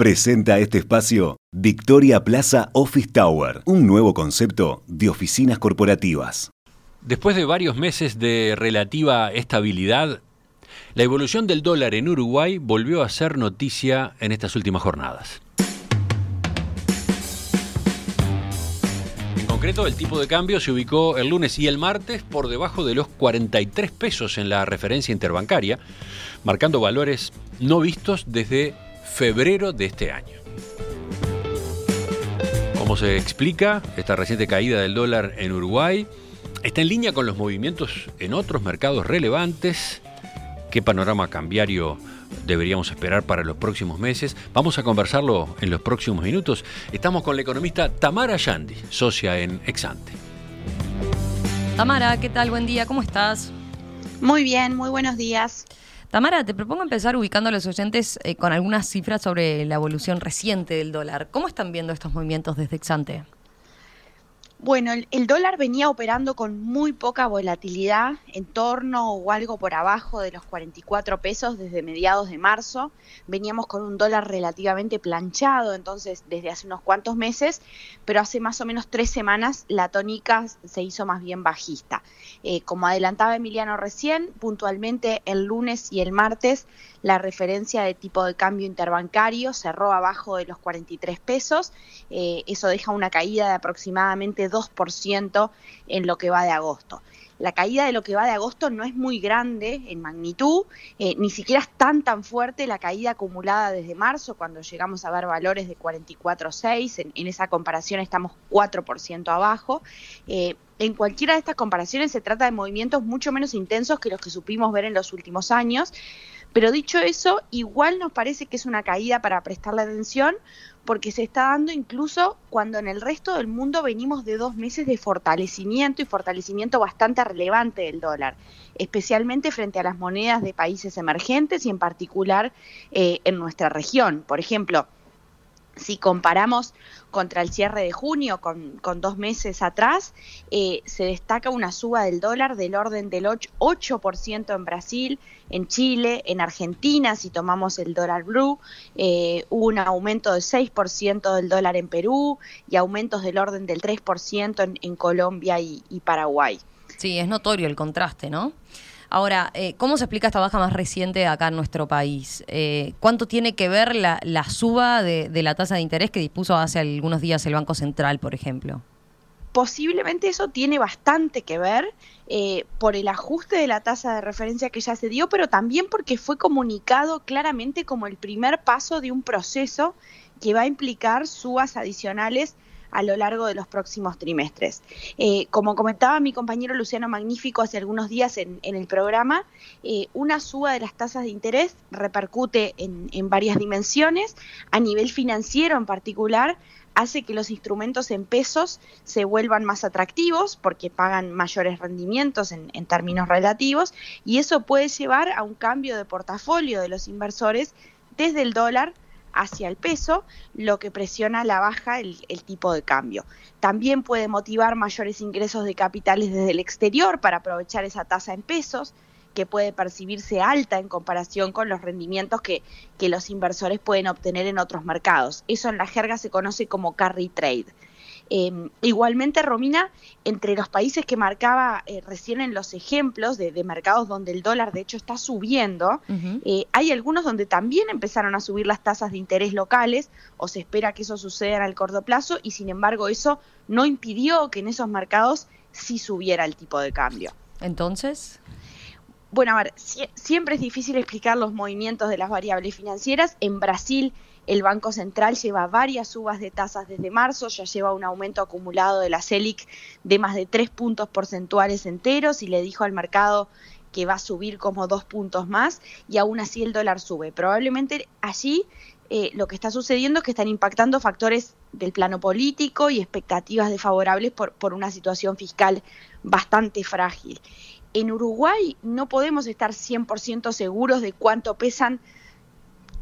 Presenta este espacio Victoria Plaza Office Tower, un nuevo concepto de oficinas corporativas. Después de varios meses de relativa estabilidad, la evolución del dólar en Uruguay volvió a ser noticia en estas últimas jornadas. En concreto, el tipo de cambio se ubicó el lunes y el martes por debajo de los 43 pesos en la referencia interbancaria, marcando valores no vistos desde febrero de este año. ¿Cómo se explica esta reciente caída del dólar en Uruguay? ¿Está en línea con los movimientos en otros mercados relevantes? ¿Qué panorama cambiario deberíamos esperar para los próximos meses? Vamos a conversarlo en los próximos minutos. Estamos con la economista Tamara Yandi, socia en Exante. Tamara, ¿qué tal? Buen día, ¿cómo estás? Muy bien, muy buenos días. Tamara, te propongo empezar ubicando a los oyentes eh, con algunas cifras sobre la evolución reciente del dólar. ¿Cómo están viendo estos movimientos desde Exante? Bueno, el, dólar venía operando con muy poca volatilidad, en torno o algo por abajo de los 44 pesos desde mediados de marzo. Veníamos con un dólar relativamente planchado, entonces desde hace unos cuantos meses, pero hace más o menos tres semanas la tónica se hizo más bien bajista. Eh, como adelantaba Emiliano recién, puntualmente el lunes y el martes la referencia de tipo de cambio interbancario cerró abajo de los 43 pesos. Eh, eso deja una caída de aproximadamente 2% en lo que va de agosto. La caída de lo que va de agosto no es muy grande en magnitud, eh, ni siquiera es tan tan fuerte la caída acumulada desde marzo, cuando llegamos a ver valores de 44,6, en, en esa comparación estamos 4% abajo. Eh, en cualquiera de estas comparaciones se trata de movimientos mucho menos intensos que los que supimos ver en los últimos años, pero dicho eso, igual nos parece que es una caída para prestarle atención porque se está dando incluso cuando en el resto del mundo venimos de dos meses de fortalecimiento y fortalecimiento bastante relevante del dólar, especialmente frente a las monedas de países emergentes y en particular eh, en nuestra región. Por ejemplo, si comparamos contra el cierre de junio, con, dos meses atrás, eh, se destaca una suba del dólar del orden del 8%, en Brasil, en Chile, en Argentina, si tomamos el dólar blue, eh, un aumento del 6% del dólar en Perú y aumentos del orden del 3% en, Colombia y Paraguay. Sí, es notorio el contraste, ¿no? Ahora, eh, ¿cómo se explica esta baja más reciente acá en nuestro país? Eh, ¿Cuánto tiene que ver la, suba de, la tasa de interés que dispuso hace algunos días el Banco Central, por ejemplo? Posiblemente eso tiene bastante que ver eh, por el ajuste de la tasa de referencia que ya se dio, pero también porque fue comunicado claramente como el primer paso de un proceso que va a implicar subas adicionales a lo largo de los próximos trimestres. Eh, como comentaba mi compañero Luciano Magnífico hace algunos días en, el programa, eh, una suba de las tasas de interés repercute en, varias dimensiones, a nivel financiero en particular, hace que los instrumentos en pesos se vuelvan más atractivos porque pagan mayores rendimientos en, en, términos relativos y eso puede llevar a un cambio de portafolio de los inversores desde el dólar hacia el peso, lo que presiona la baja el, tipo de cambio. También puede motivar mayores ingresos de capitales desde el exterior para aprovechar esa tasa en pesos, que puede percibirse alta en comparación con los rendimientos que, que los inversores pueden obtener en otros mercados. Eso en la jerga se conoce como carry trade. Em, igualmente, Romina, entre los países que marcaba eh, recién en los ejemplos de, mercados donde el dólar de hecho está subiendo, eh, hay algunos donde también empezaron a subir las tasas de interés locales o se espera que eso suceda en el corto plazo y sin embargo eso no impidió que en esos mercados sí subiera el tipo de cambio. Entonces... Bueno, a ver, siempre es difícil explicar los movimientos de las variables financieras. En Brasil el Banco Central lleva varias subas de tasas desde marzo, ya lleva un aumento acumulado de la CELIC de más de tres puntos porcentuales enteros y le dijo al mercado que va a subir como dos puntos más y aún así el dólar sube. Probablemente allí eh, lo que está sucediendo es que están impactando factores del plano político y expectativas desfavorables por, por una situación fiscal bastante frágil. En Uruguay no podemos estar 100% seguros de cuánto pesan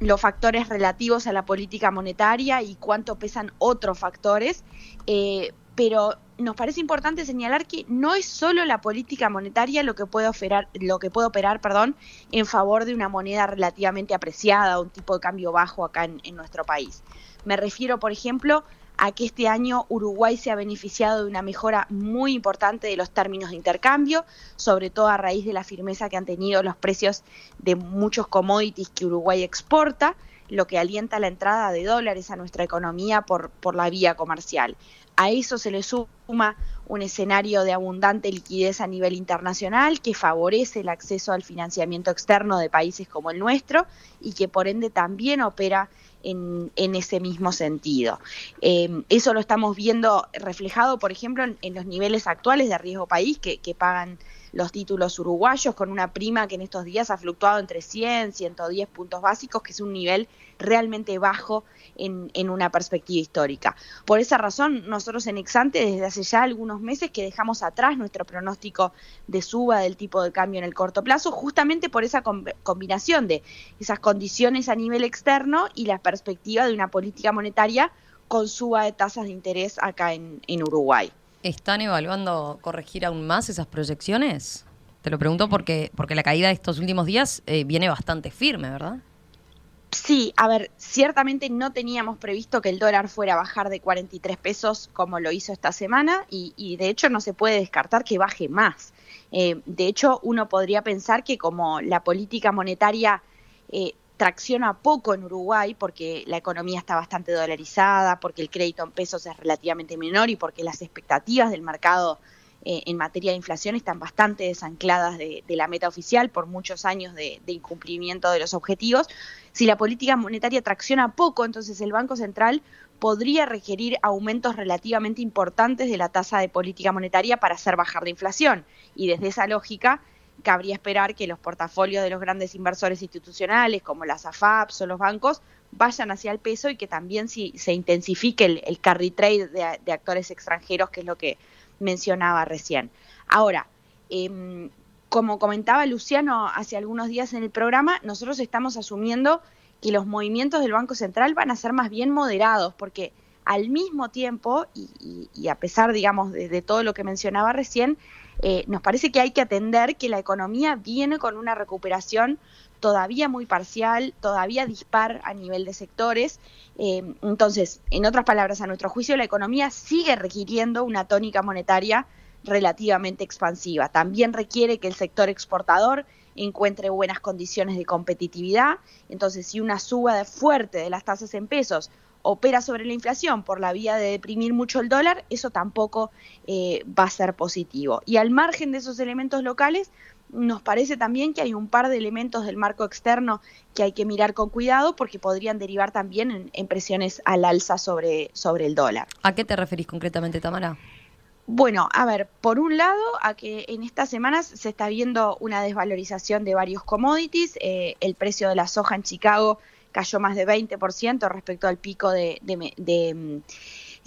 los factores relativos a la política monetaria y cuánto pesan otros factores, eh, pero nos parece importante señalar que no es solo la política monetaria lo que puede operar, lo que puede operar perdón, en favor de una moneda relativamente apreciada, un tipo de cambio bajo acá en nuestro país. Me refiero, por ejemplo, a que este año Uruguay se ha beneficiado de una mejora muy importante de los términos de intercambio, sobre todo a raíz de la firmeza que han tenido los precios de muchos commodities que Uruguay exporta, lo que alienta la entrada de dólares a nuestra economía por, por la vía comercial. A eso se le suma un escenario de abundante liquidez a nivel internacional que favorece el acceso al financiamiento externo de países como el nuestro y que por ende también opera en, ese mismo sentido. Eh, eso lo estamos viendo reflejado, por ejemplo, en, los niveles actuales de riesgo país que, que pagan los títulos uruguayos con una prima que en estos días ha fluctuado entre 100, 110 puntos básicos, que es un nivel realmente bajo en, en, una perspectiva histórica. Por esa razón, nosotros en Exante desde hace ya algunos meses que dejamos atrás nuestro pronóstico de suba del tipo de cambio en el corto plazo, justamente por esa combinación de esas condiciones a nivel externo y la perspectiva de una política monetaria con suba de tasas de interés acá en, en Uruguay. ¿Están evaluando corregir aún más esas proyecciones? Te lo pregunto porque, porque la caída de estos últimos días eh, viene bastante firme, ¿verdad? Sí, a ver, ciertamente no teníamos previsto que el dólar fuera a bajar de 43 pesos como lo hizo esta semana y, de hecho no se puede descartar que baje más. Eh, de hecho, uno podría pensar que como la política monetaria eh, tracciona poco en Uruguay porque la economía está bastante dolarizada, porque el crédito en pesos es relativamente menor y porque las expectativas del mercado eh, en materia de inflación están bastante desancladas de, la meta oficial por muchos años de, incumplimiento de los objetivos. Si la política monetaria tracciona poco, entonces el Banco Central podría requerir aumentos relativamente importantes de la tasa de política monetaria para hacer bajar la inflación. Y desde esa lógica, cabría esperar que los portafolios de los grandes inversores institucionales, como las AFAPs o los bancos, vayan hacia el peso y que también si, se intensifique el, carry trade de, actores extranjeros, que es lo que mencionaba recién. Ahora, em, como comentaba Luciano hace algunos días en el programa, nosotros estamos asumiendo que los movimientos del Banco Central van a ser más bien moderados, porque al mismo tiempo, y, a pesar, digamos, de, todo lo que mencionaba recién, eh, nos parece que hay que atender que la economía viene con una recuperación todavía muy parcial, todavía dispar a nivel de sectores. Eh, entonces, en otras palabras, a nuestro juicio, la economía sigue requiriendo una tónica monetaria relativamente expansiva. También requiere que el sector exportador encuentre buenas condiciones de competitividad. Entonces, si una suba fuerte de las tasas en pesos opera sobre la inflación por la vía de deprimir mucho el dólar, eso tampoco eh, va a ser positivo. Y al margen de esos elementos locales, nos parece también que hay un par de elementos del marco externo que hay que mirar con cuidado porque podrían derivar también en, presiones al alza sobre, sobre el dólar. ¿A qué te referís concretamente, Tamara? Bueno, a ver, por un lado, a que en estas semanas se está viendo una desvalorización de varios commodities, eh, el precio de la soja en Chicago cayó más de 20% respecto al pico de, mm,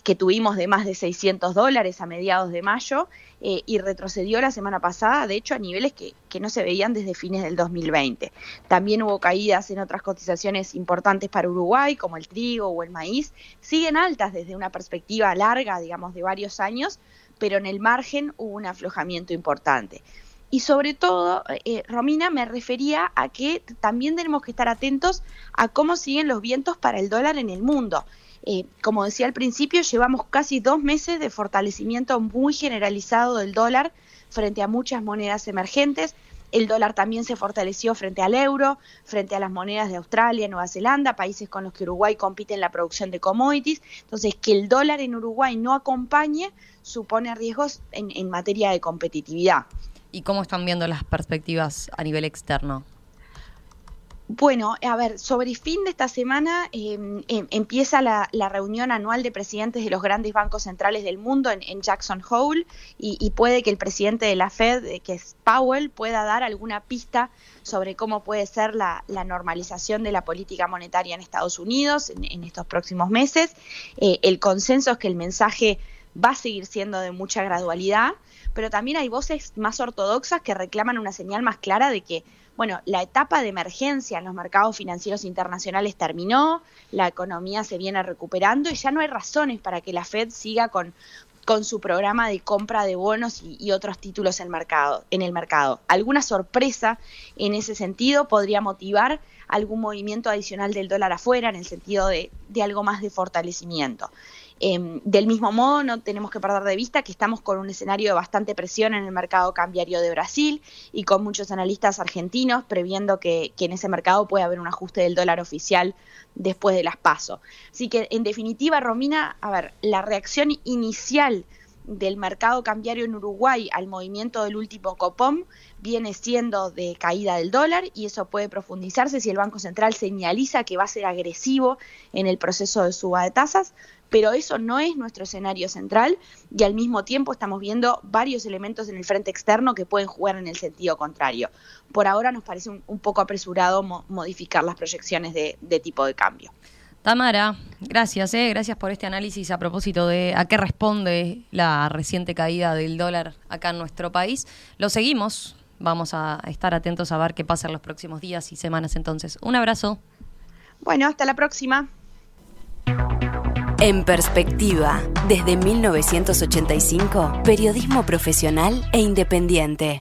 que tuvimos de más de 600 dólares a mediados de mayo eh, y retrocedió la semana pasada, de hecho, a niveles que, que, no se veían desde fines del 2020. También hubo caídas en otras cotizaciones importantes para Uruguay, como el trigo o el maíz. Siguen altas desde una perspectiva larga, digamos, de varios años, pero en el margen hubo un aflojamiento importante. Y sobre todo, eh, Romina, me refería a que también tenemos que estar atentos a cómo siguen los vientos para el dólar en el mundo. Eh, como decía al principio, llevamos casi dos meses de fortalecimiento muy generalizado del dólar frente a muchas monedas emergentes. El dólar también se fortaleció frente al euro, frente a las monedas de Australia, Nueva Zelanda, países con los que Uruguay compite en la producción de commodities. Entonces, que el dólar en Uruguay no acompañe supone riesgos en materia de competitividad. ¿Y cómo están viendo las perspectivas a nivel externo? Bueno, a ver, sobre el fin de esta semana em, em, empieza la, reunión anual de presidentes de los grandes bancos centrales del mundo en, Jackson Hole y, puede que el presidente de la Fed, eh, que es Powell, pueda dar alguna pista sobre cómo puede ser la, normalización de la política monetaria en Estados Unidos en, estos próximos meses. Eh, el consenso es que el mensaje va a seguir siendo de mucha gradualidad pero también hay voces más ortodoxas que reclaman una señal más clara de que, bueno, la etapa de emergencia en los mercados financieros internacionales terminó, la economía se viene recuperando y ya no hay razones para que la Fed siga con con su programa de compra de bonos y, otros títulos en, mercado, en el mercado. Alguna sorpresa en ese sentido podría motivar algún movimiento adicional del dólar afuera en el sentido de, de algo más de fortalecimiento. Em, del mismo modo, no tenemos que perder de vista que estamos con un escenario de bastante presión en el mercado cambiario de Brasil y con muchos analistas argentinos previendo que, en ese mercado puede haber un ajuste del dólar oficial después de las PASO. Así que, en definitiva, Romina, a ver, la reacción inicial del mercado cambiario en Uruguay al movimiento del último copom viene siendo de caída del dólar y eso puede profundizarse si el Banco Central señaliza que va a ser agresivo en el proceso de suba de tasas, pero eso no es nuestro escenario central y al mismo tiempo estamos viendo varios elementos en el frente externo que pueden jugar en el sentido contrario. Por ahora nos parece un, poco apresurado modificar las proyecciones de, tipo de cambio. Tamara, gracias, eh, gracias por este análisis a propósito de a qué responde la reciente caída del dólar acá en nuestro país. Lo seguimos, vamos a estar atentos a ver qué pasa en los próximos días y semanas entonces. Un abrazo. Bueno, hasta la próxima. En perspectiva, desde 1985, periodismo profesional e independiente.